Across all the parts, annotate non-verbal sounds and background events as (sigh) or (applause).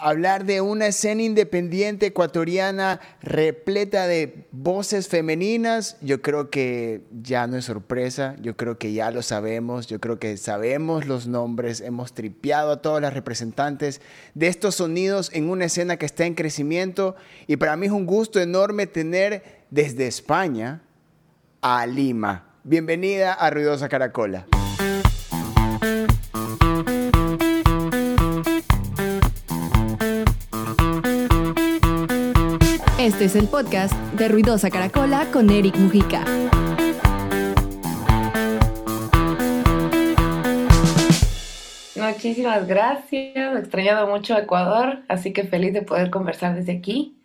hablar de una escena independiente ecuatoriana repleta de voces femeninas, yo creo que ya no es sorpresa, yo creo que ya lo sabemos, yo creo que sabemos los nombres, hemos tripeado a todas las representantes de estos sonidos en una escena que está en crecimiento y para mí es un gusto enorme tener desde España a Lima. Bienvenida a Ruidosa Caracola. Este es el podcast de Ruidosa Caracola con Eric Mujica. Muchísimas gracias. He extrañado mucho Ecuador, así que feliz de poder conversar desde aquí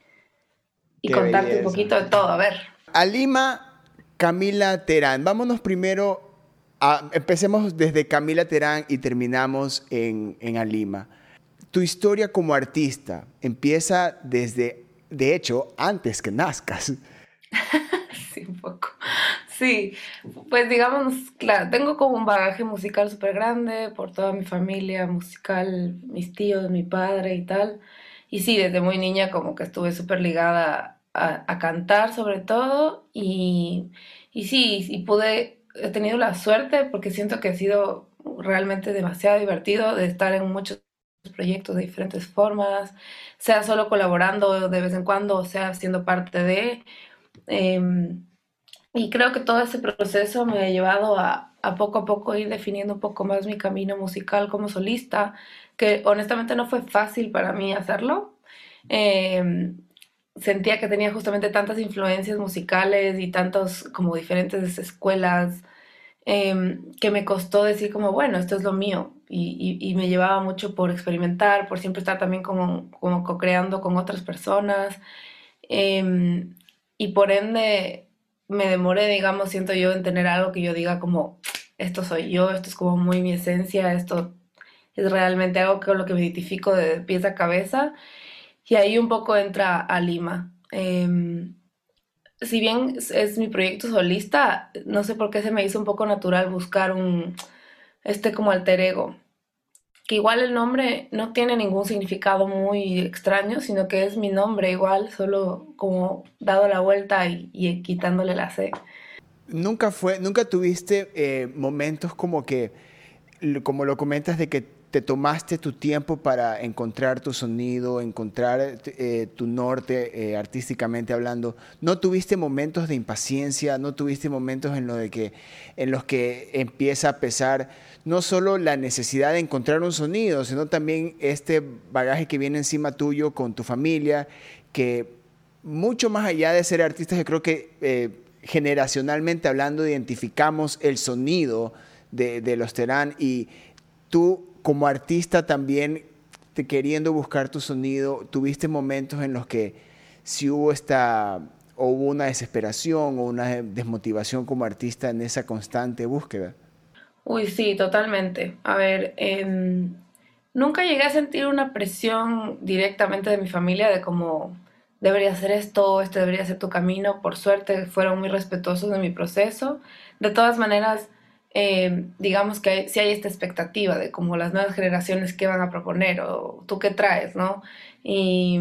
y contarte un poquito de todo. A ver. A Lima, Camila Terán. Vámonos primero a, empecemos desde Camila Terán y terminamos en, en Alima. Tu historia como artista empieza desde de hecho, antes que nazcas. (laughs) sí, un poco. Sí, pues digamos, claro, tengo como un bagaje musical súper grande por toda mi familia musical, mis tíos, mi padre y tal. Y sí, desde muy niña como que estuve súper ligada a, cantar sobre todo. Y, y sí, y pude, he tenido la suerte porque siento que ha sido realmente demasiado divertido de estar en muchos proyectos de diferentes formas, sea solo colaborando de vez en cuando, o sea siendo parte de. Em, y creo que todo ese proceso me ha llevado a, a, poco a poco ir definiendo un poco más mi camino musical como solista, que honestamente no fue fácil para mí hacerlo. Em, sentía que tenía justamente tantas influencias musicales y tantos como diferentes escuelas em, que me costó decir como, bueno, esto es lo mío y, me llevaba mucho por experimentar, por siempre estar también como, como co-creando con otras personas. Em, y por ende me demoré, digamos, siento yo, en tener algo que yo diga como, esto soy yo, esto es como muy mi esencia, esto es realmente algo con lo que me identifico de pies a cabeza. Y ahí un poco entra a Lima. Em, si bien es mi proyecto solista, no sé por qué se me hizo un poco natural buscar un, este como alter ego. Que igual el nombre no tiene ningún significado muy extraño, sino que es mi nombre igual, solo como dado la vuelta y, quitándole la C. Nunca fue, nunca tuviste eh, momentos como que, como lo comentas, de que te tomaste tu tiempo para encontrar tu sonido, encontrar eh, tu norte eh, artísticamente hablando. ¿No tuviste momentos de impaciencia? ¿No tuviste momentos en, lo de que, en los que empieza a pesar no solo la necesidad de encontrar un sonido, sino también este bagaje que viene encima tuyo con tu familia, que mucho más allá de ser artistas, yo creo que eh, generacionalmente hablando identificamos el sonido de, de los Terán y tú como artista también te queriendo buscar tu sonido, tuviste momentos en los que si hubo esta o hubo una desesperación o una desmotivación como artista en esa constante búsqueda. Uy, sí, totalmente. A ver, em, nunca llegué a sentir una presión directamente de mi familia de cómo debería hacer esto, este debería ser tu camino. Por suerte fueron muy respetuosos de mi proceso. De todas maneras, eh, digamos que si hay esta expectativa de como las nuevas generaciones qué van a proponer o tú qué traes, ¿no? Y,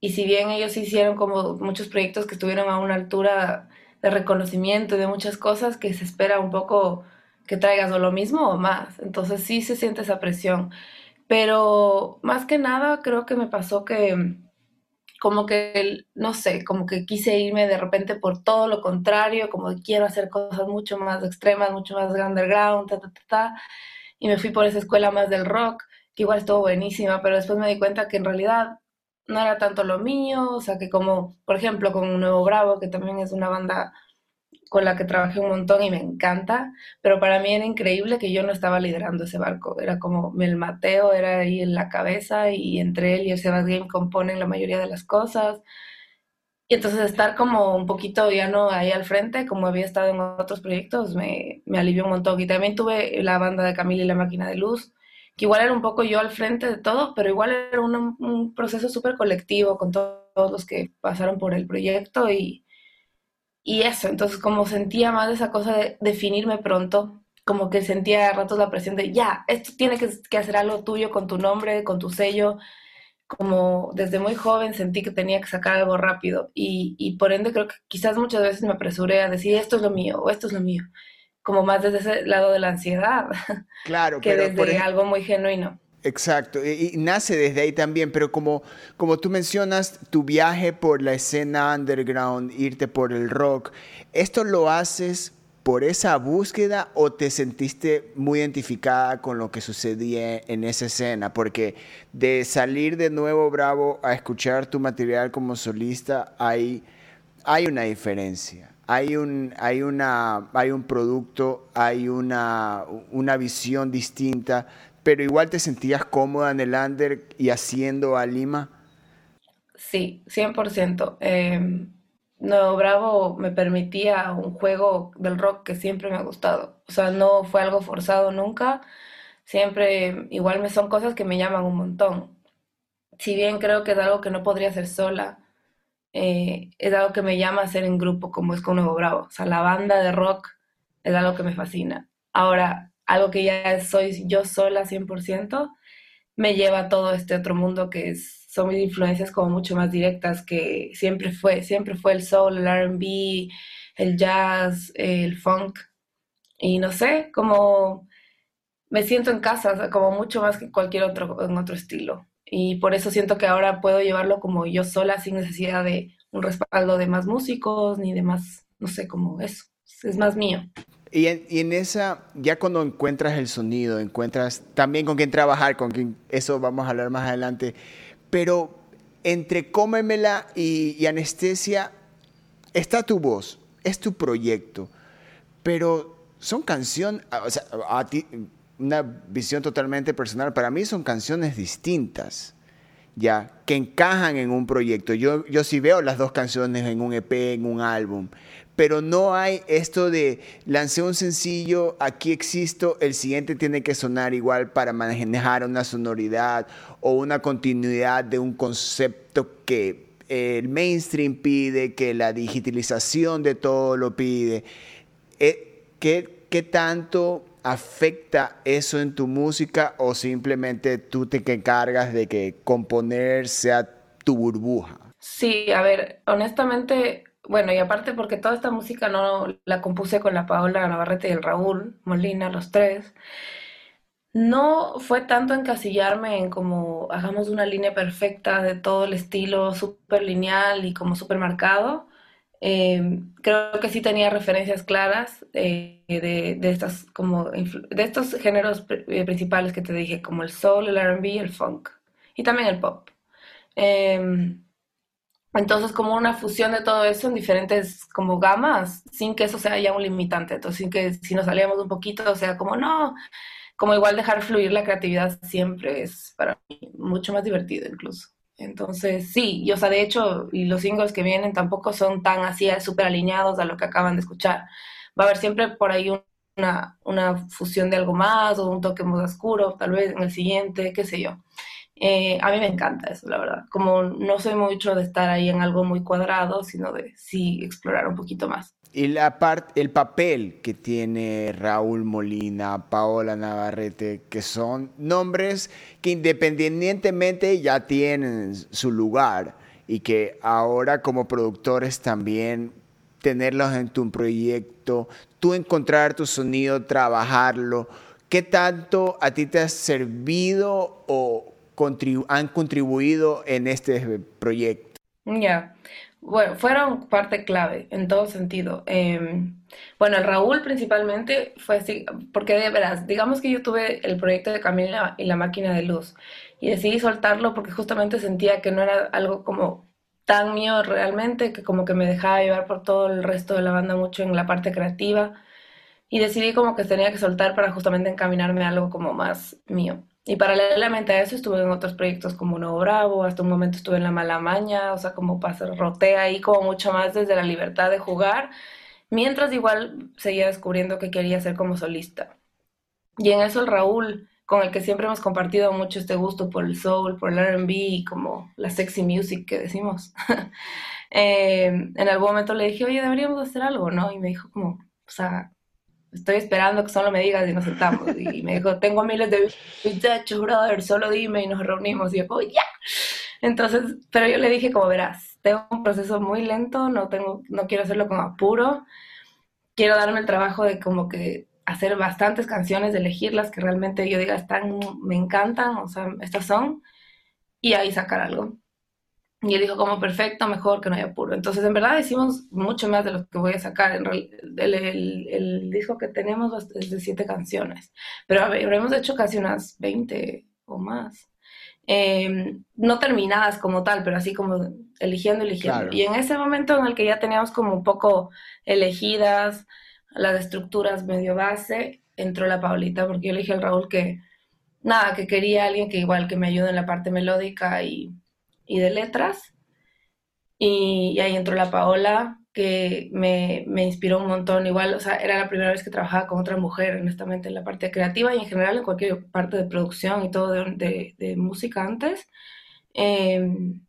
y si bien ellos hicieron como muchos proyectos que estuvieron a una altura de reconocimiento y de muchas cosas que se espera un poco que traigas o lo mismo o más, entonces sí se siente esa presión. Pero más que nada creo que me pasó que como que, no sé, como que quise irme de repente por todo lo contrario, como que quiero hacer cosas mucho más extremas, mucho más underground, ta, ta, ta, ta, y me fui por esa escuela más del rock, que igual estuvo buenísima, pero después me di cuenta que en realidad no era tanto lo mío, o sea, que como, por ejemplo, con Nuevo Bravo, que también es una banda con la que trabajé un montón y me encanta, pero para mí era increíble que yo no estaba liderando ese barco, era como el Mateo era ahí en la cabeza y entre él y el Sebas Game componen la mayoría de las cosas. Y entonces estar como un poquito ya no ahí al frente, como había estado en otros proyectos, me, me alivió un montón. Y también tuve la banda de Camila y la Máquina de Luz, que igual era un poco yo al frente de todo, pero igual era un, proceso súper colectivo con todos los que pasaron por el proyecto y, y eso, entonces como sentía más esa cosa de definirme pronto, como que sentía a ratos la presión de, ya, esto tiene que, hacer algo tuyo con tu nombre, con tu sello, como desde muy joven sentí que tenía que sacar algo rápido y, y por ende creo que quizás muchas veces me apresuré a decir esto es lo mío o esto es lo mío, como más desde ese lado de la ansiedad claro, (laughs) que desde algo muy genuino. Exacto, y, nace desde ahí también, pero como, como tú mencionas, tu viaje por la escena underground, irte por el rock, ¿esto lo haces por esa búsqueda o te sentiste muy identificada con lo que sucedía en esa escena? Porque de salir de nuevo Bravo a escuchar tu material como solista, hay, hay una diferencia. Hay un, hay, una, hay un producto, hay una, una visión distinta, pero igual te sentías cómoda en el under y haciendo a Lima. Sí, 100%. Eh, no, Bravo me permitía un juego del rock que siempre me ha gustado. O sea, no fue algo forzado nunca. Siempre, igual me son cosas que me llaman un montón. Si bien creo que es algo que no podría hacer sola, eh, es algo que me llama a hacer en grupo, como es con Nuevo Bravo. O sea, la banda de rock es algo que me fascina. Ahora, algo que ya soy yo sola 100%, me lleva a todo este otro mundo que es son mis influencias como mucho más directas que siempre fue, siempre fue el soul, el RB, el jazz, el funk. Y no sé, como me siento en casa, como mucho más que cualquier otro, en otro estilo. Y por eso siento que ahora puedo llevarlo como yo sola, sin necesidad de un respaldo de más músicos, ni de más, no sé, como eso. Es más mío. Y en, y esa, ya cuando encuentras el sonido, encuentras también con quién trabajar, con quién, eso vamos a hablar más adelante, pero entre Cómemela y, Anestesia está tu voz, es tu proyecto, pero son canciones, o sea, a ti, una visión totalmente personal, para mí son canciones distintas, ya, que encajan en un proyecto. Yo, yo sí veo las dos canciones en un EP, en un álbum, pero no hay esto de lancé un sencillo, aquí existo, el siguiente tiene que sonar igual para manejar una sonoridad o una continuidad de un concepto que el mainstream pide, que la digitalización de todo lo pide. Eh, ¿Qué, qué tanto afecta eso en tu música o simplemente tú te encargas de que componer sea tu burbuja? Sí, a ver, honestamente bueno, y aparte porque toda esta música no la compuse con la Paola Navarrete y el Raúl Molina, los tres. No fue tanto encasillarme en como hagamos una línea perfecta de todo el estilo súper lineal y como súper marcado. Eh, creo que sí tenía referencias claras eh, de, de, estas como de estos géneros eh, principales que te dije, como el soul, el R&B, el funk y también el pop. Entonces, como una fusión de todo eso en diferentes como gamas, sin que eso sea ya un limitante. Entonces, sin que si nos salíamos un poquito, o sea, como no, como igual dejar fluir la creatividad siempre es para mí mucho más divertido incluso. Entonces, sí, y o sea, de hecho, y los singles que vienen tampoco son tan así súper alineados a lo que acaban de escuchar. Va a haber siempre por ahí una, una fusión de algo más o un toque más oscuro, tal vez en el siguiente, qué sé yo. Eh, a mí me encanta eso, la verdad. Como no soy mucho de estar ahí en algo muy cuadrado, sino de sí explorar un poquito más. Y la parte, el papel que tiene Raúl Molina, Paola Navarrete, que son nombres que independientemente ya tienen su lugar y que ahora como productores también tenerlos en tu proyecto, tú encontrar tu sonido, trabajarlo, ¿qué tanto a ti te ha servido o han contribuido en este proyecto? Ya, bueno, fueron parte clave en todo sentido. Em, bueno, el Raúl principalmente fue así, porque de veras, digamos que yo tuve el proyecto de Camila y la máquina de luz y decidí soltarlo porque justamente sentía que no era algo como tan mío realmente, que como que me dejaba llevar por todo el resto de la banda mucho en la parte creativa y decidí como que tenía que soltar para justamente encaminarme a algo como más mío. Y paralelamente a eso estuve en otros proyectos como Nuevo Bravo, hasta un momento estuve en La Malamaña, o sea, como pasar rotea ahí como mucho más desde la libertad de jugar, mientras igual seguía descubriendo que quería ser como solista. Y en eso el Raúl, con el que siempre hemos compartido mucho este gusto por el soul, por el RB y como la sexy music que decimos, (laughs) eh, en algún momento le dije, oye, deberíamos hacer algo, ¿no? Y me dijo como, o sea, estoy esperando que solo me digas y nos sentamos. Y me dijo, tengo miles de muchachos, brother, solo dime y nos reunimos. Y yo, ya. Entonces, pero yo le dije, como verás, tengo un proceso muy lento, no, tengo, no quiero hacerlo con apuro, quiero darme el trabajo de como que hacer bastantes canciones, de elegirlas que realmente yo diga, están, me encantan, o sea, estas son, y ahí sacar algo. Y él dijo como perfecto, mejor que no haya apuro. Entonces, en verdad hicimos mucho más de lo que voy a sacar. En el, el, el, disco que tenemos es de siete canciones, pero habremos hecho casi unas 20 o más. Eh, no terminadas como tal, pero así como eligiendo, eligiendo. Y en ese momento en el que ya teníamos como un poco elegidas las estructuras medio base, entró la Paulita, porque yo le dije al Raúl que nada, que quería alguien que igual que me ayude en la parte melódica y, y de letras. Y, ahí entró la Paola, que me, me, inspiró un montón. Igual, o sea, era la primera vez que trabajaba con otra mujer, honestamente, en la parte creativa y en general en cualquier parte de producción y todo de, de, música antes. Em,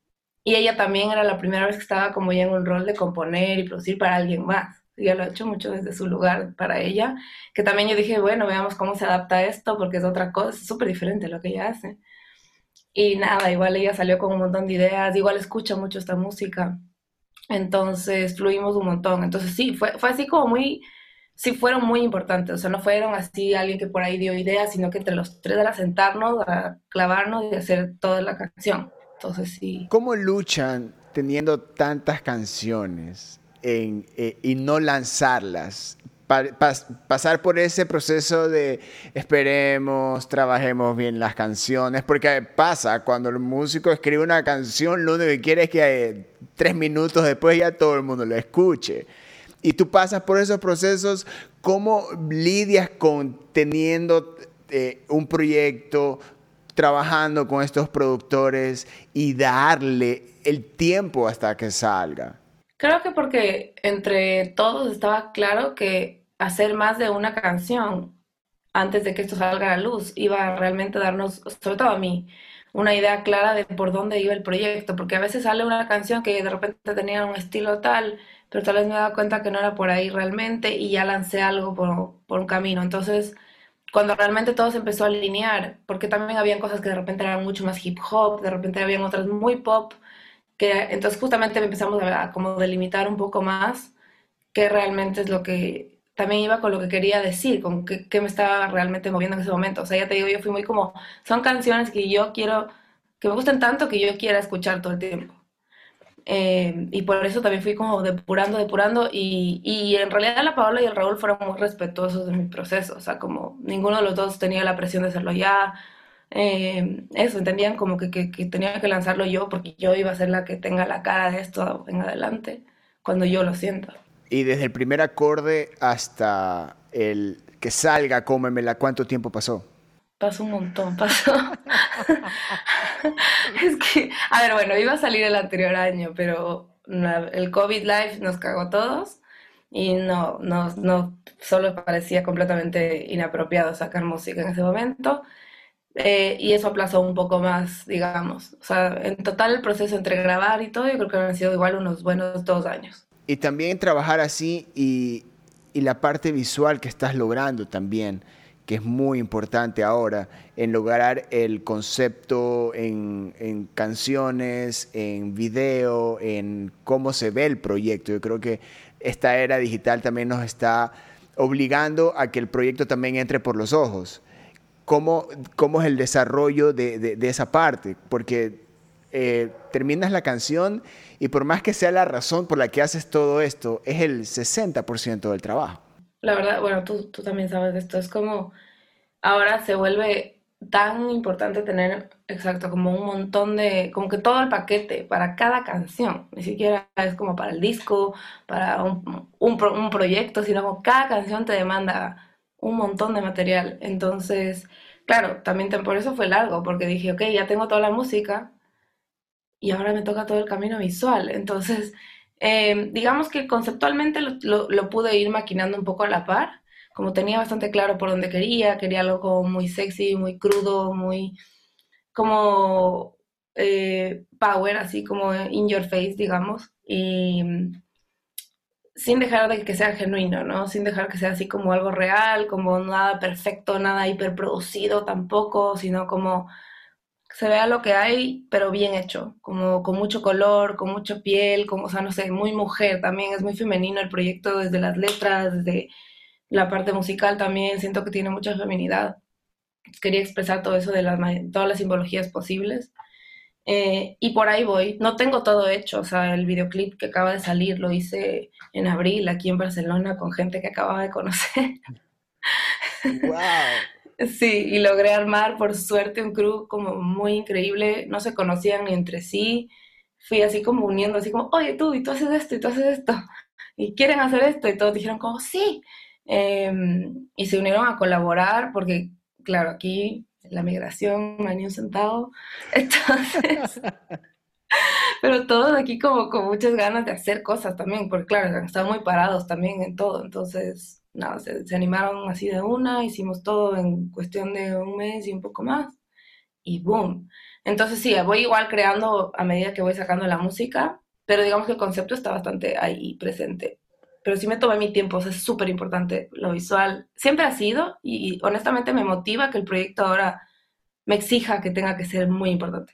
y ella también era la primera vez que estaba como ya en un rol de componer y producir para alguien más. Ya lo ha hecho mucho desde su lugar para ella, que también yo dije, bueno, veamos cómo se adapta esto, porque es otra cosa, es súper diferente lo que ella hace. Y nada, igual ella salió con un montón de ideas, igual escucha mucho esta música. Entonces fluimos un montón. Entonces sí, fue, fue así como muy, sí fueron muy importantes. O sea, no fueron así alguien que por ahí dio ideas, sino que entre los tres era sentarnos, a clavarnos y hacer toda la canción. Entonces sí. ¿Cómo luchan teniendo tantas canciones en, eh, y no lanzarlas? Pasar por ese proceso de esperemos, trabajemos bien las canciones, porque pasa, cuando el músico escribe una canción, lo único que quiere es que eh, tres minutos después ya todo el mundo lo escuche. Y tú pasas por esos procesos, ¿cómo lidias con teniendo eh, un proyecto, trabajando con estos productores y darle el tiempo hasta que salga? Creo que porque entre todos estaba claro que hacer más de una canción antes de que esto salga a la luz iba a realmente darnos, sobre todo a mí, una idea clara de por dónde iba el proyecto, porque a veces sale una canción que de repente tenía un estilo tal, pero tal vez me he dado cuenta que no era por ahí realmente y ya lancé algo por, por un camino. Entonces, cuando realmente todo se empezó a alinear, porque también habían cosas que de repente eran mucho más hip hop, de repente habían otras muy pop, que entonces justamente empezamos a, como delimitar un poco más qué realmente es lo que también iba con lo que quería decir, con qué, me estaba realmente moviendo en ese momento. O sea, ya te digo, yo fui muy como, son canciones que yo quiero, que me gusten tanto que yo quiera escuchar todo el tiempo. Eh, y por eso también fui como depurando, depurando. Y, y, en realidad la Paola y el Raúl fueron muy respetuosos de mi proceso. O sea, como ninguno de los dos tenía la presión de hacerlo ya. Eh, eso, entendían como que, que, tenía que lanzarlo yo porque yo iba a ser la que tenga la cara de esto en adelante cuando yo lo siento. Y desde el primer acorde hasta el que salga Cómemela, ¿cuánto tiempo pasó? Pasó un montón, pasó. (laughs) es que, a ver, bueno, iba a salir el anterior año, pero el COVID Live nos cagó a todos y no, no, no, solo parecía completamente inapropiado sacar música en ese momento. Eh, y eso aplazó un poco más, digamos. O sea, en total el proceso entre grabar y todo, yo creo que han sido igual unos buenos dos años. Y también trabajar así y, y la parte visual que estás logrando también, que es muy importante ahora, en lograr el concepto en, en canciones, en video, en cómo se ve el proyecto. Yo creo que esta era digital también nos está obligando a que el proyecto también entre por los ojos cómo, cómo es el desarrollo de, de, esa parte, porque eh, terminas la canción y por más que sea la razón por la que haces todo esto, es el 60% del trabajo. La verdad, bueno, tú, tú también sabes de esto, es como ahora se vuelve tan importante tener, exacto, como un montón de, como que todo el paquete para cada canción, ni siquiera es como para el disco, para un, un, un proyecto, sino como cada canción te demanda un montón de material. Entonces, claro, también por eso fue largo, porque dije, ok, ya tengo toda la música y ahora me toca todo el camino visual. Entonces, em, digamos que conceptualmente lo, pude ir maquinando un poco a la par, como tenía bastante claro por dónde quería, quería algo muy sexy, muy crudo, muy como eh, power, así como in your face, digamos. Sin dejar de que sea genuino, ¿no? Sin dejar que sea así como algo real, como nada perfecto, nada hiperproducido tampoco, sino como se vea lo que hay, pero bien hecho, como con mucho color, con mucha piel, como, o sea, no sé, muy mujer también, es muy femenino el proyecto desde las letras, desde la parte musical también, siento que tiene mucha feminidad. Quería expresar todo eso de las, todas las simbologías posibles. Eh, y por ahí voy. No tengo todo hecho, o sea, el videoclip que acaba de salir lo hice en abril aquí en Barcelona con gente que acababa de conocer. ¡Wow! (laughs) Sí, y logré armar por suerte un crew como muy increíble, no se conocían ni entre sí, fui así como uniendo, así como, oye tú, y tú haces esto, y tú haces esto, y quieren hacer esto, y todos dijeron como, sí, em, y se unieron a colaborar porque, claro, aquí la migración no hay ni entonces... Pero todos aquí como con muchas ganas de hacer cosas también, porque claro, están muy parados también en todo, entonces nada, se, animaron así de una, hicimos todo en cuestión de un mes y un poco más, y boom. Entonces sí, voy igual creando a medida que voy sacando la música, pero digamos que el concepto está bastante ahí presente. Pero sí me tomé mi tiempo, o es súper importante lo visual. Siempre ha sido y, y honestamente me motiva que el proyecto ahora me exija que tenga que ser muy importante.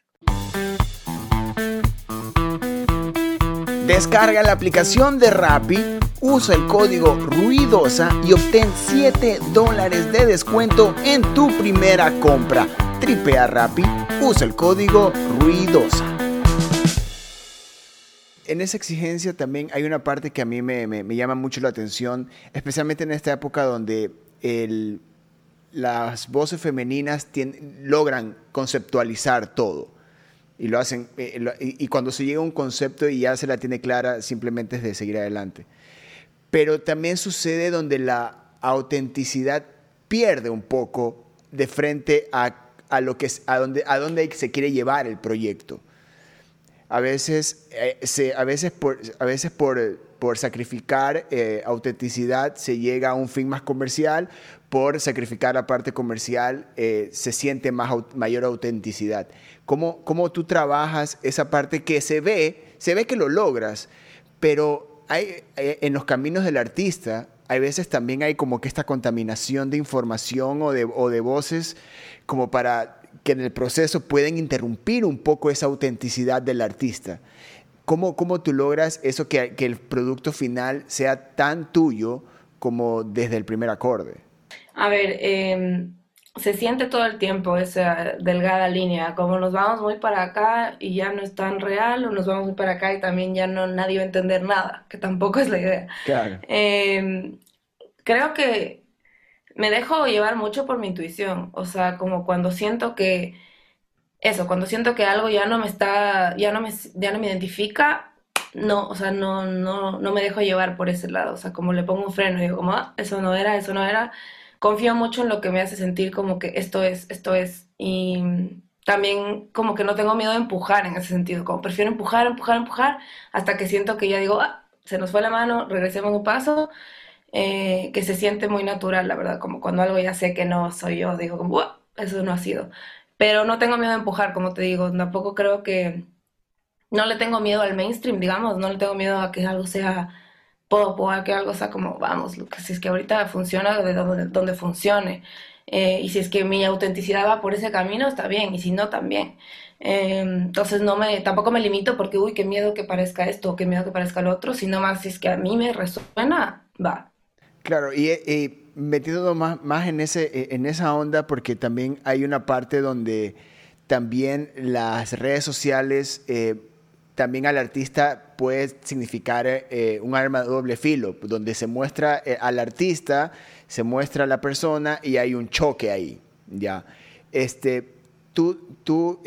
Descarga la aplicación de Rappi usa el código RUIDOSA y obtén 7 dólares de descuento en tu primera compra. Tripea Rappi, usa el código RUIDOSA. En esa exigencia también hay una parte que a mí me, llama mucho la atención, especialmente en esta época donde las voces femeninas logran conceptualizar todo y lo hacen eh, y, cuando se llega a un concepto y ya se la tiene clara simplemente es de seguir adelante pero también sucede donde la autenticidad pierde un poco de frente a, lo que, a, donde, a donde se quiere llevar el proyecto. A veces, eh, se, a veces, por, a veces por, por sacrificar eh, autenticidad se llega a un fin más comercial, por sacrificar la parte comercial eh, se siente más, mayor autenticidad. ¿Cómo, ¿Cómo tú trabajas esa parte que se ve, se ve que lo logras, pero hay, eh, en los caminos del artista, hay veces también hay como que esta contaminación de información o de, o de voces como para que en el proceso pueden interrumpir un poco esa autenticidad del artista. ¿Cómo, cómo tú logras eso que, que el producto final sea tan tuyo como desde el primer acorde? A ver, eh, se siente todo el tiempo esa delgada línea, como nos vamos muy para acá y ya no es tan real, o nos vamos muy para acá y también ya no nadie va a entender nada, que tampoco es la idea. Claro. Em, creo que me dejo llevar mucho por mi intuición, o sea, como cuando siento que eso, cuando siento que algo ya no me está, ya no me, ya no me identifica, no, o sea, no, no, no me dejo llevar por ese lado, o sea, como le pongo un freno y digo como, ah, eso no era, eso no era, confío mucho en lo que me hace sentir como que esto es, esto es. Y también como que no tengo miedo de empujar en ese sentido, como prefiero empujar, empujar, empujar, hasta que siento que ya digo, ah, se nos fue la mano, regresemos un paso, eh, que se siente muy natural, la verdad, como cuando algo ya sé que no soy yo, digo como, eso no ha sido. Pero no tengo miedo de empujar, como te digo, tampoco creo que, no le tengo miedo al mainstream, digamos, no le tengo miedo a que algo sea puedo, puedo que algo sea como, vamos, si es que ahorita funciona, de donde, funcione. Eh, y si es que mi autenticidad va por ese camino, está bien, y si no, también. Eh, entonces no me, tampoco me limito porque, uy, qué miedo que parezca esto, qué miedo que parezca lo otro, sino más si es que a mí me resuena, va. Claro, y, y más, más en, ese, en esa onda, porque también hay una parte donde también las redes sociales eh, también al artista puede significar eh, un arma de doble filo, donde se muestra eh, al artista, se muestra a la persona y hay un choque ahí, ¿ya? Este, tú, tú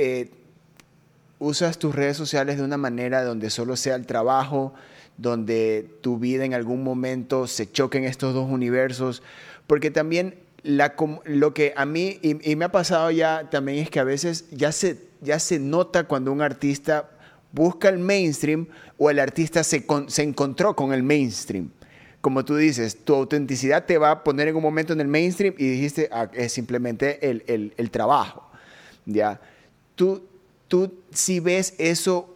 usas tus redes sociales de una manera donde solo sea el trabajo, donde tu vida en algún momento se choquen estos dos universos, porque también lo que a mí, y, me ha pasado ya también es que a veces ya se, ya se nota cuando un artista busca el mainstream o el artista se, se encontró con el mainstream. Como tú dices, tu autenticidad te va a poner en un momento en el mainstream y dijiste, ah, es simplemente el, el, trabajo. ¿ya? Tú, tú si ves eso,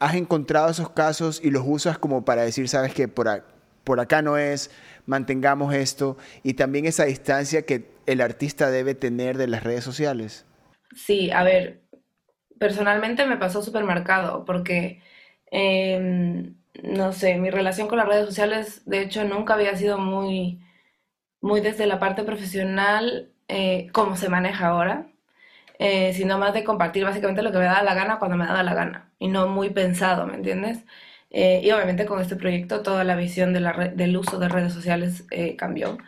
has encontrado esos casos y los usas como para decir, sabes que por, por acá no es, mantengamos esto, y también esa distancia que el artista debe tener de las redes sociales. Sí, a ver, personalmente me pasó súper marcado porque, em, no sé, mi relación con las redes sociales, de hecho, nunca había sido muy, muy desde la parte profesional eh, como se maneja ahora, eh, sino más de compartir básicamente lo que me da la gana cuando me da la gana y no muy pensado, ¿me entiendes? Eh, y obviamente con este proyecto toda la visión de la del uso de redes sociales cambió.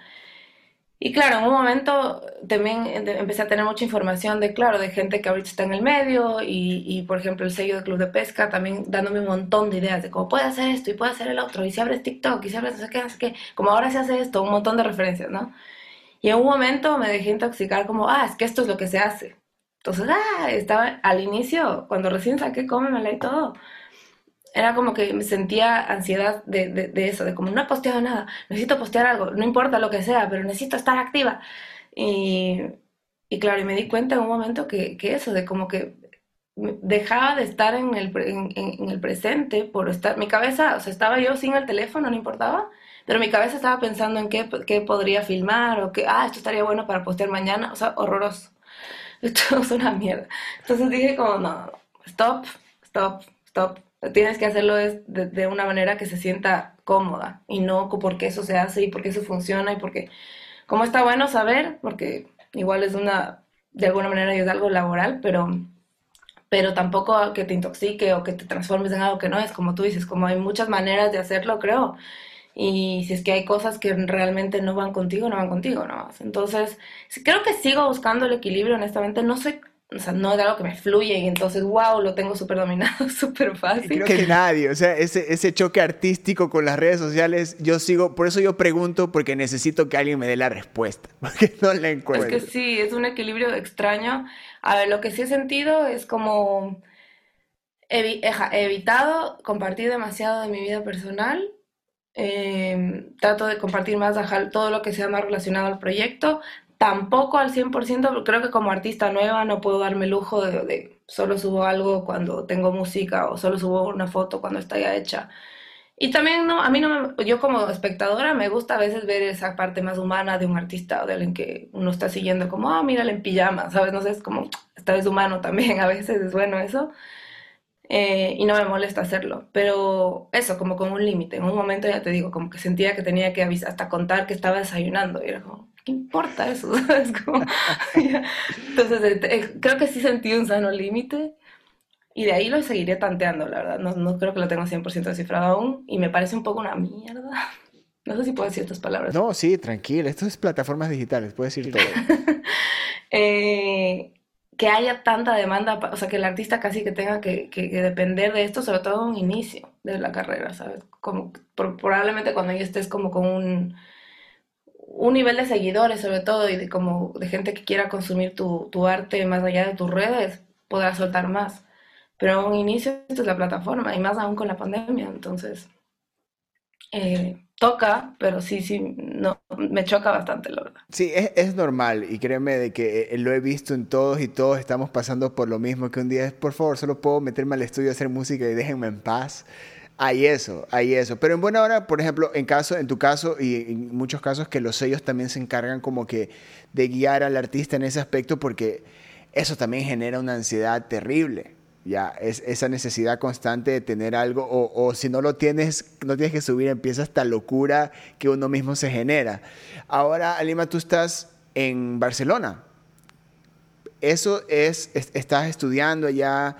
Y claro, en un momento también empecé a tener mucha información de, claro, de gente que ahorita está en el medio y, y, por ejemplo, el sello de Club de Pesca también dándome un montón de ideas de cómo puede hacer esto y puede hacer el otro y si abres TikTok y si abres no sé qué, no sé qué, como ahora se hace esto, un montón de referencias, ¿no? Y en un momento me dejé intoxicar como, ah, es que esto es lo que se hace. Entonces, ah, estaba al inicio, cuando recién saqué Cómemela y todo, era como que me sentía ansiedad de, de, eso, de como no he posteado nada, necesito postear algo, no importa lo que sea, pero necesito estar activa. Y, y claro, y me di cuenta en un momento que, que eso, de como que dejaba de estar en el, en, en, el presente por estar, mi cabeza, o sea, estaba yo sin el teléfono, no importaba, pero mi cabeza estaba pensando en qué, qué podría filmar o que, ah, esto estaría bueno para postear mañana, o sea, horroroso. Esto (laughs) es una mierda. Entonces dije como, no, stop, stop, stop Tienes que hacerlo de, de, una manera que se sienta cómoda y no porque eso se hace y porque eso funciona y porque, como está bueno saber, porque igual es una, de alguna manera es algo laboral, pero, pero tampoco que te intoxique o que te transformes en algo que no es, como tú dices, como hay muchas maneras de hacerlo, creo. Y si es que hay cosas que realmente no van contigo, no van contigo, ¿no? Entonces, creo que sigo buscando el equilibrio, honestamente. No soy o sea, no es algo que me fluye y entonces, wow, lo tengo súper dominado, (laughs) súper fácil. Creo que nadie, o sea, ese, ese choque artístico con las redes sociales, yo sigo, por eso yo pregunto, porque necesito que alguien me dé la respuesta, (laughs) porque no la encuentro. Es que sí, es un equilibrio extraño. A ver, lo que sí he sentido es como he, evitado compartir demasiado de mi vida personal. Em, trato de compartir más todo lo que sea más relacionado al proyecto, tampoco al 100%, creo que como artista nueva no puedo darme el lujo de, solo subo algo cuando tengo música o solo subo una foto cuando está ya hecha. Y también no, a mí no me, yo como espectadora me gusta a veces ver esa parte más humana de un artista o de alguien que uno está siguiendo como, ah, mírale en pijama, ¿sabes? No sé, es como, esta vez humano también, (laughs) a veces es bueno eso. Eh, y no me molesta hacerlo, pero eso, como con un límite. En un momento ya te digo, como que sentía que tenía que avisar, hasta contar que estaba desayunando y era como, ¿qué importa eso? (laughs) (laughs) Entonces, eh, eh, creo que sí sentí un sano límite y de ahí lo seguiré tanteando, la verdad. No, no creo que lo tenga 100% descifrado aún y me parece un poco una mierda. (laughs) No sé si puedo decir estas palabras. No, sí, tranquila. Esto es plataformas digitales, puedes decir todo. eh, que haya tanta demanda, o sea, que el artista casi que tenga que, que, depender de esto, sobre todo en un inicio de la carrera, ¿sabes? Como, probablemente cuando ya estés como con un un nivel de seguidores sobre todo y de como de gente que quiera consumir tu, tu arte más allá de tus redes, podrás soltar más. Pero a un inicio esto es la plataforma y más aún con la pandemia, entonces eh, toca, pero sí, sí, no, me choca bastante, la verdad. Sí, es, es, normal y créeme de que eh, lo he visto en todos y todos estamos pasando por lo mismo, que un día es, por favor, solo puedo meterme al estudio a hacer música y déjenme en paz. Hay eso, hay eso. Pero en buena hora, por ejemplo, en, caso, en tu caso y en muchos casos que los sellos también se encargan como que de guiar al artista en ese aspecto porque eso también genera una ansiedad terrible. Ya, es esa necesidad constante de tener algo o, si no lo tienes, no tienes que subir, empieza esta locura que uno mismo se genera. Ahora, Alima, tú estás en Barcelona. Eso es, estás estudiando allá,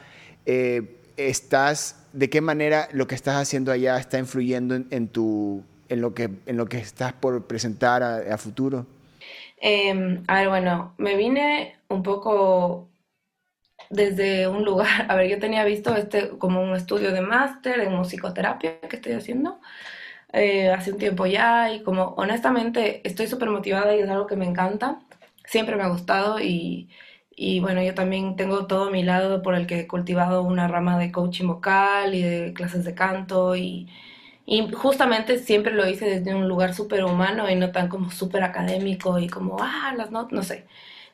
eh, estás de qué manera lo que estás haciendo allá está influyendo en, tu, en, lo, que, en lo que estás por presentar a, futuro? Em, a ver, bueno, me vine un poco desde un lugar, (laughs) a ver, yo tenía visto este como un estudio de máster en musicoterapia que estoy haciendo eh, hace un tiempo ya y como honestamente estoy súper motivada y es algo que me encanta, siempre me ha gustado y y bueno, yo también tengo todo mi lado por el que he cultivado una rama de coaching vocal y de clases de canto y, y justamente siempre lo hice desde un lugar súper humano y no tan como súper académico y como, ah, las notas, no sé,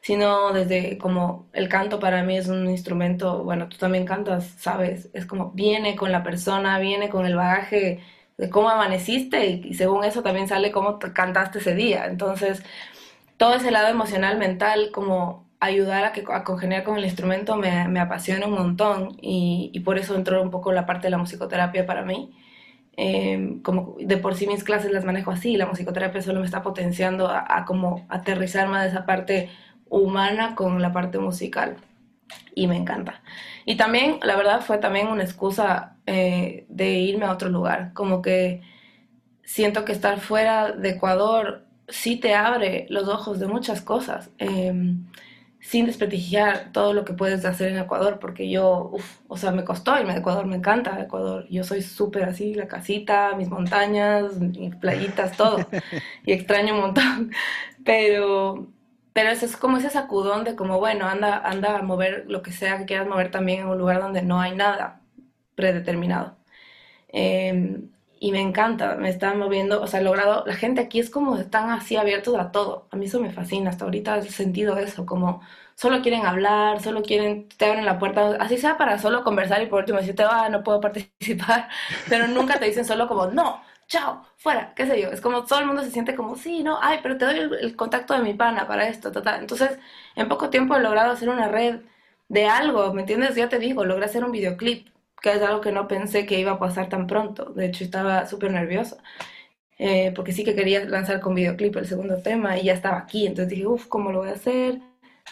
sino desde como el canto para mí es un instrumento, bueno, tú también cantas, sabes, es como viene con la persona, viene con el bagaje de cómo amaneciste y, según eso también sale cómo cantaste ese día. Entonces, todo ese lado emocional, mental, como ayudar a, que, a congeniar con el instrumento me, me apasiona un montón y, y, por eso entró un poco la parte de la musicoterapia para mí. Eh, como de por sí mis clases las manejo así, la musicoterapia solo me está potenciando a, a como aterrizar más de esa parte humana con la parte musical. Y me encanta. Y también, la verdad, fue también una excusa eh, de irme a otro lugar, como que siento que estar fuera de Ecuador sí te abre los ojos de muchas cosas, eh, sin desprestigiar todo lo que puedes hacer en Ecuador, porque yo, uf, o sea, me costó irme a Ecuador, me encanta Ecuador, yo soy súper así, la casita, mis montañas, mis playitas, todo, (laughs) y extraño un montón, pero pero eso es como ese sacudón de como, bueno, anda, anda a mover lo que sea que quieras mover también en un lugar donde no hay nada predeterminado. Em, y me encanta, me están moviendo, o sea, logrado, la gente aquí es como están así abiertos a todo. A mí eso me fascina, hasta ahorita he sentido eso, como solo quieren hablar, solo quieren, te abren la puerta, así sea para solo conversar y por último decirte, ah, no puedo participar, (laughs) pero nunca te dicen solo como, no, chao, fuera, qué sé yo. Es como todo el mundo se siente como, sí, no, ay, pero te doy el, contacto de mi pana para esto, total. Entonces, en poco tiempo he logrado hacer una red de algo, ¿me entiendes? Ya te digo, logré hacer un videoclip, que es algo que no pensé que iba a pasar tan pronto. De hecho, estaba súper nerviosa. Eh, porque sí que quería lanzar con videoclip el segundo tema y ya estaba aquí. Entonces dije, uff, ¿cómo lo voy a hacer?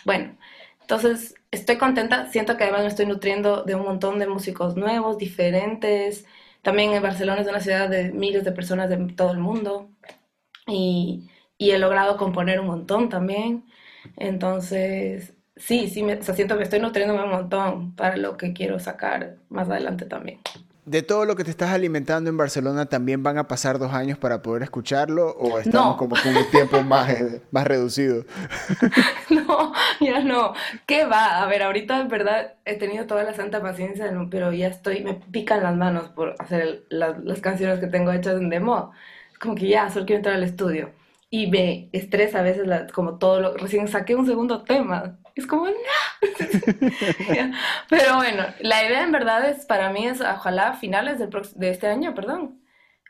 Bueno, entonces estoy contenta. Siento que además me estoy nutriendo de un montón de músicos nuevos, diferentes. También en Barcelona es una ciudad de miles de personas de todo el mundo y, he logrado componer un montón también. Entonces, sí, sí, me, siento que estoy nutriéndome un montón para lo que quiero sacar más adelante también de todo lo que te estás alimentando en Barcelona, ¿también van a pasar dos años para poder escucharlo? ¿O estamos como con un tiempo más, eh, más reducido? (laughs) no, ya no. ¿Qué va? A ver, ahorita en verdad he tenido toda la santa paciencia, pero ya estoy, me pican las manos por hacer las canciones que tengo hechas en demo. Como que ya, solo quiero entrar al estudio. Y me estresa a veces como todo lo... Recién saqué un segundo tema es como. Pero bueno, la idea en verdad es, para mí es, ojalá finales de este año, perdón,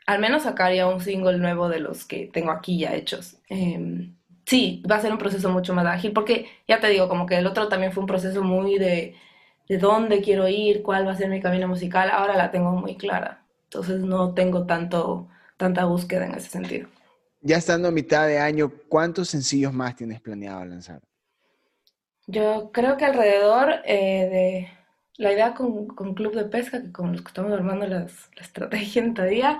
al menos sacaría un single nuevo de los que tengo aquí ya hechos. Em, sí, va a ser un proceso mucho más ágil, porque ya te digo, como que el otro también fue un proceso muy de, de dónde quiero ir, cuál va a ser mi camino musical, ahora la tengo muy clara. Entonces no tengo tanto, tanta búsqueda en ese sentido. Ya estando a mitad de año, ¿cuántos sencillos más tienes planeado lanzar? Yo creo que alrededor eh, de la idea con, con, Club de Pesca, que con los que estamos armando las, la estrategia en día,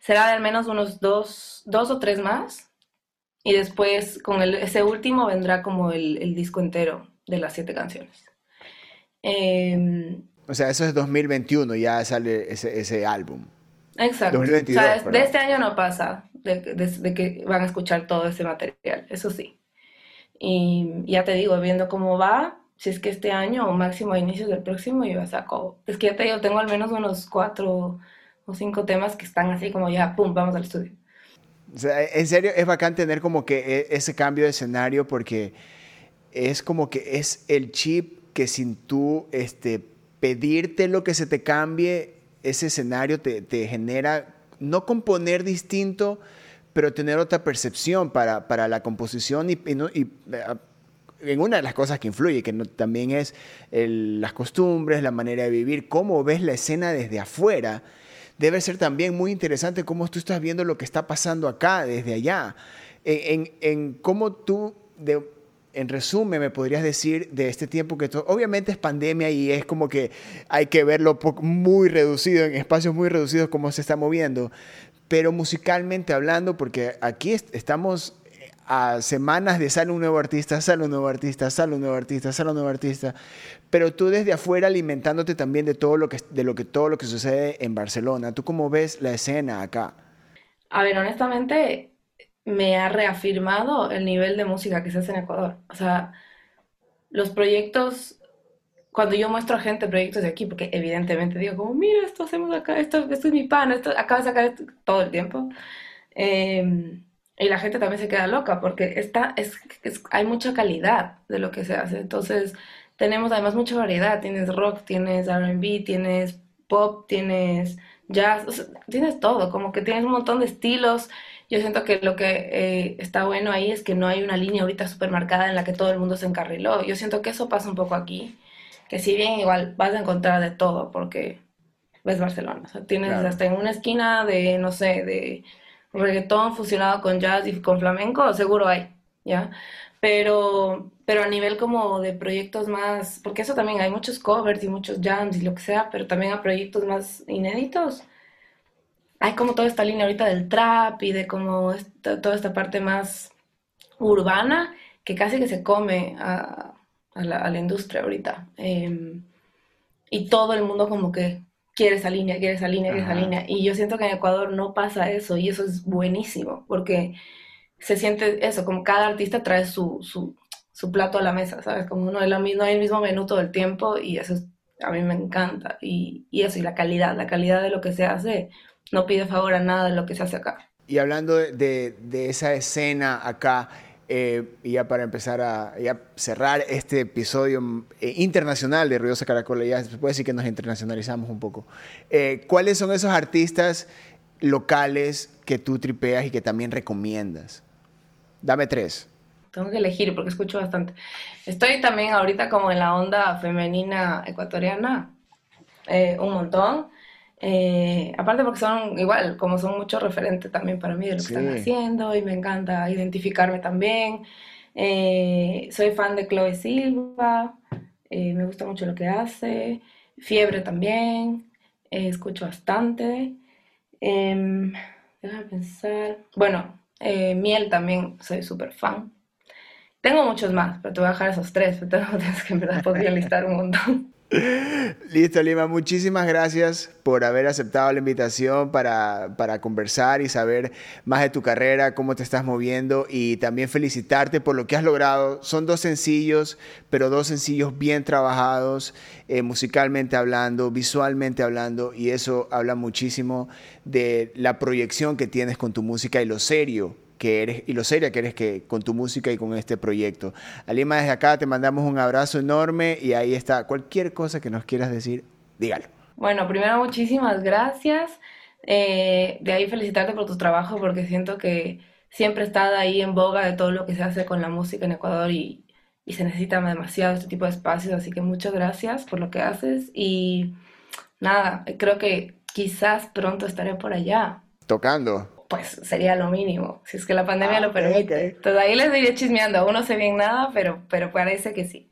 será de al menos unos dos, dos o tres más. Y después con el, ese último vendrá como el, el, disco entero de las siete canciones. Eh, o sea, eso es 2021, ya sale ese, ese álbum. Exacto. 2022, o sea, de este año no pasa, de, de, de que van a escuchar todo ese material, eso sí. Y ya te digo, viendo cómo va, si es que este año o máximo a inicios del próximo yo saco. Es que ya te digo, tengo al menos unos cuatro o cinco temas que están así como ya, pum, vamos al estudio. O sea, en serio, es bacán tener como que e, ese cambio de escenario porque es como que es el chip que sin tú este, pedirte lo que se te cambie, ese escenario te, te genera no componer distinto, pero tener otra percepción para, para la composición y, y, eh, en una de las cosas que influye, que también es las costumbres, la manera de vivir, cómo ves la escena desde afuera, debe ser también muy interesante cómo tú estás viendo lo que está pasando acá, desde allá. En, en, cómo tú, de, en resumen, me podrías decir de este tiempo que obviamente es pandemia y es como que hay que verlo muy reducido, en espacios muy reducidos, cómo se está moviendo, pero musicalmente hablando, porque aquí estamos a semanas de sale un nuevo artista, sale un nuevo artista, sale un nuevo artista, sale un nuevo artista, pero tú desde afuera alimentándote también de todo lo que de lo que todo lo que sucede en Barcelona. ¿Tú cómo ves la escena acá? A ver, honestamente me ha reafirmado el nivel de música que se hace en Ecuador. O sea, los proyectos cuando yo muestro a gente proyectos de aquí, porque evidentemente digo como, mira, esto hacemos acá, esto, esto es mi pan, esto acaba de sacar todo el tiempo. Em, y la gente también se queda loca porque está, es, hay mucha calidad de lo que se hace. Entonces, tenemos además mucha variedad. Tienes rock, tienes RB, tienes pop, tienes jazz, tienes todo. Como que tienes un montón de estilos yo siento que lo que eh, está bueno ahí es que no hay una línea ahorita súper marcada en la que todo el mundo se encarriló. Yo siento que eso pasa un poco aquí, que si bien igual vas a encontrar de todo, porque ves Barcelona, o sea, tienes hasta en una esquina de, no sé, de reggaetón fusionado con jazz y con flamenco, seguro hay, ¿ya? Pero, pero a nivel como de proyectos más, porque eso también hay muchos covers y muchos jams y lo que sea, pero también hay proyectos más inéditos hay como toda esta línea ahorita del trap y de como toda esta parte más urbana que casi que se come a, la, industria ahorita. Em, y todo el mundo como que quiere esa línea, quiere esa línea, quiere esa línea. Y yo siento que en Ecuador no pasa eso y eso es buenísimo porque se siente eso, como cada artista trae su, su, plato a la mesa, ¿sabes? Como no, es no hay el mismo menú todo el tiempo y eso a mí me encanta. Y, y eso, y la calidad, la calidad de lo que se hace no pide favor a nada de lo que se hace acá. Y hablando de, esa escena acá, eh, y ya para empezar a cerrar este episodio eh, internacional de Ruidosa Caracola, ya se puede decir que nos internacionalizamos un poco. Eh, ¿Cuáles son esos artistas locales que tú tripeas y que también recomiendas? Dame tres. Tengo que elegir porque escucho bastante. Estoy también ahorita como en la onda femenina ecuatoriana, un montón. Eh, aparte porque son igual, como son muchos referentes también para mí de lo que están haciendo y me encanta identificarme también. Eh, soy fan de Chloe Silva, eh, me gusta mucho lo que hace. Fiebre también, escucho bastante. Em, déjame pensar. Bueno, Miel también soy súper fan. Tengo muchos más, pero te voy a dejar esos tres, (laughs) pero tengo que en verdad podría (laughs) listar un montón. Listo, Lima. Muchísimas gracias por haber aceptado la invitación para, para, conversar y saber más de tu carrera, cómo te estás moviendo y también felicitarte por lo que has logrado. Son dos sencillos, pero dos sencillos bien trabajados, eh, musicalmente hablando, visualmente hablando, y eso habla muchísimo de la proyección que tienes con tu música y lo serio que eres y lo seria que eres que, con tu música y con este proyecto. Alima, desde acá te mandamos un abrazo enorme y ahí está. Cualquier cosa que nos quieras decir, dígalo. Bueno, primero muchísimas gracias. Eh, de ahí felicitarte por tu trabajo porque siento que siempre está ahí en boga de todo lo que se hace con la música en Ecuador y, y se necesita demasiado este tipo de espacios, así que muchas gracias por lo que haces y nada, creo que quizás pronto estaré por allá. Tocando pues sería lo mínimo, si es que la pandemia ah, lo permite. Entonces ahí les diría chismeando, aún no sé bien nada, pero, pero parece que sí.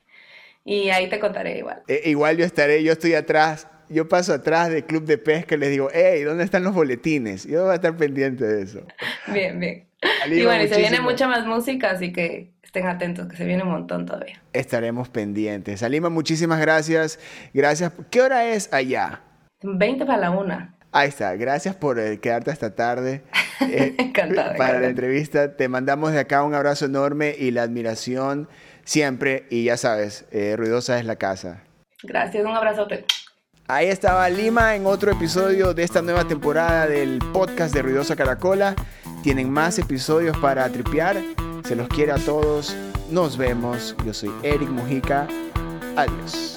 Y ahí te contaré igual. Eh, igual yo estaré, yo estoy atrás, yo paso atrás del club de pesca y les digo, hey, ¿dónde están los boletines? Yo voy a estar pendiente de eso. Bien, bien. y bueno, y se viene mucha más música, así que estén atentos, que se viene un montón todavía. Estaremos pendientes. Alima, muchísimas gracias. Gracias. ¿Qué hora es allá? 20 para la una. Ahí está. Gracias por eh, quedarte hasta tarde. (laughs) Eh, (laughs) encantada. Para la entrevista, te mandamos de acá un abrazo enorme y la admiración siempre. Y ya sabes, eh, Ruidosa es la casa. Gracias, un abrazote. Ahí estaba Lima en otro episodio de esta nueva temporada del podcast de Ruidosa Caracola. Tienen más episodios para tripear. Se los quiere a todos. Nos vemos. Yo soy Eric Mujica. Adiós.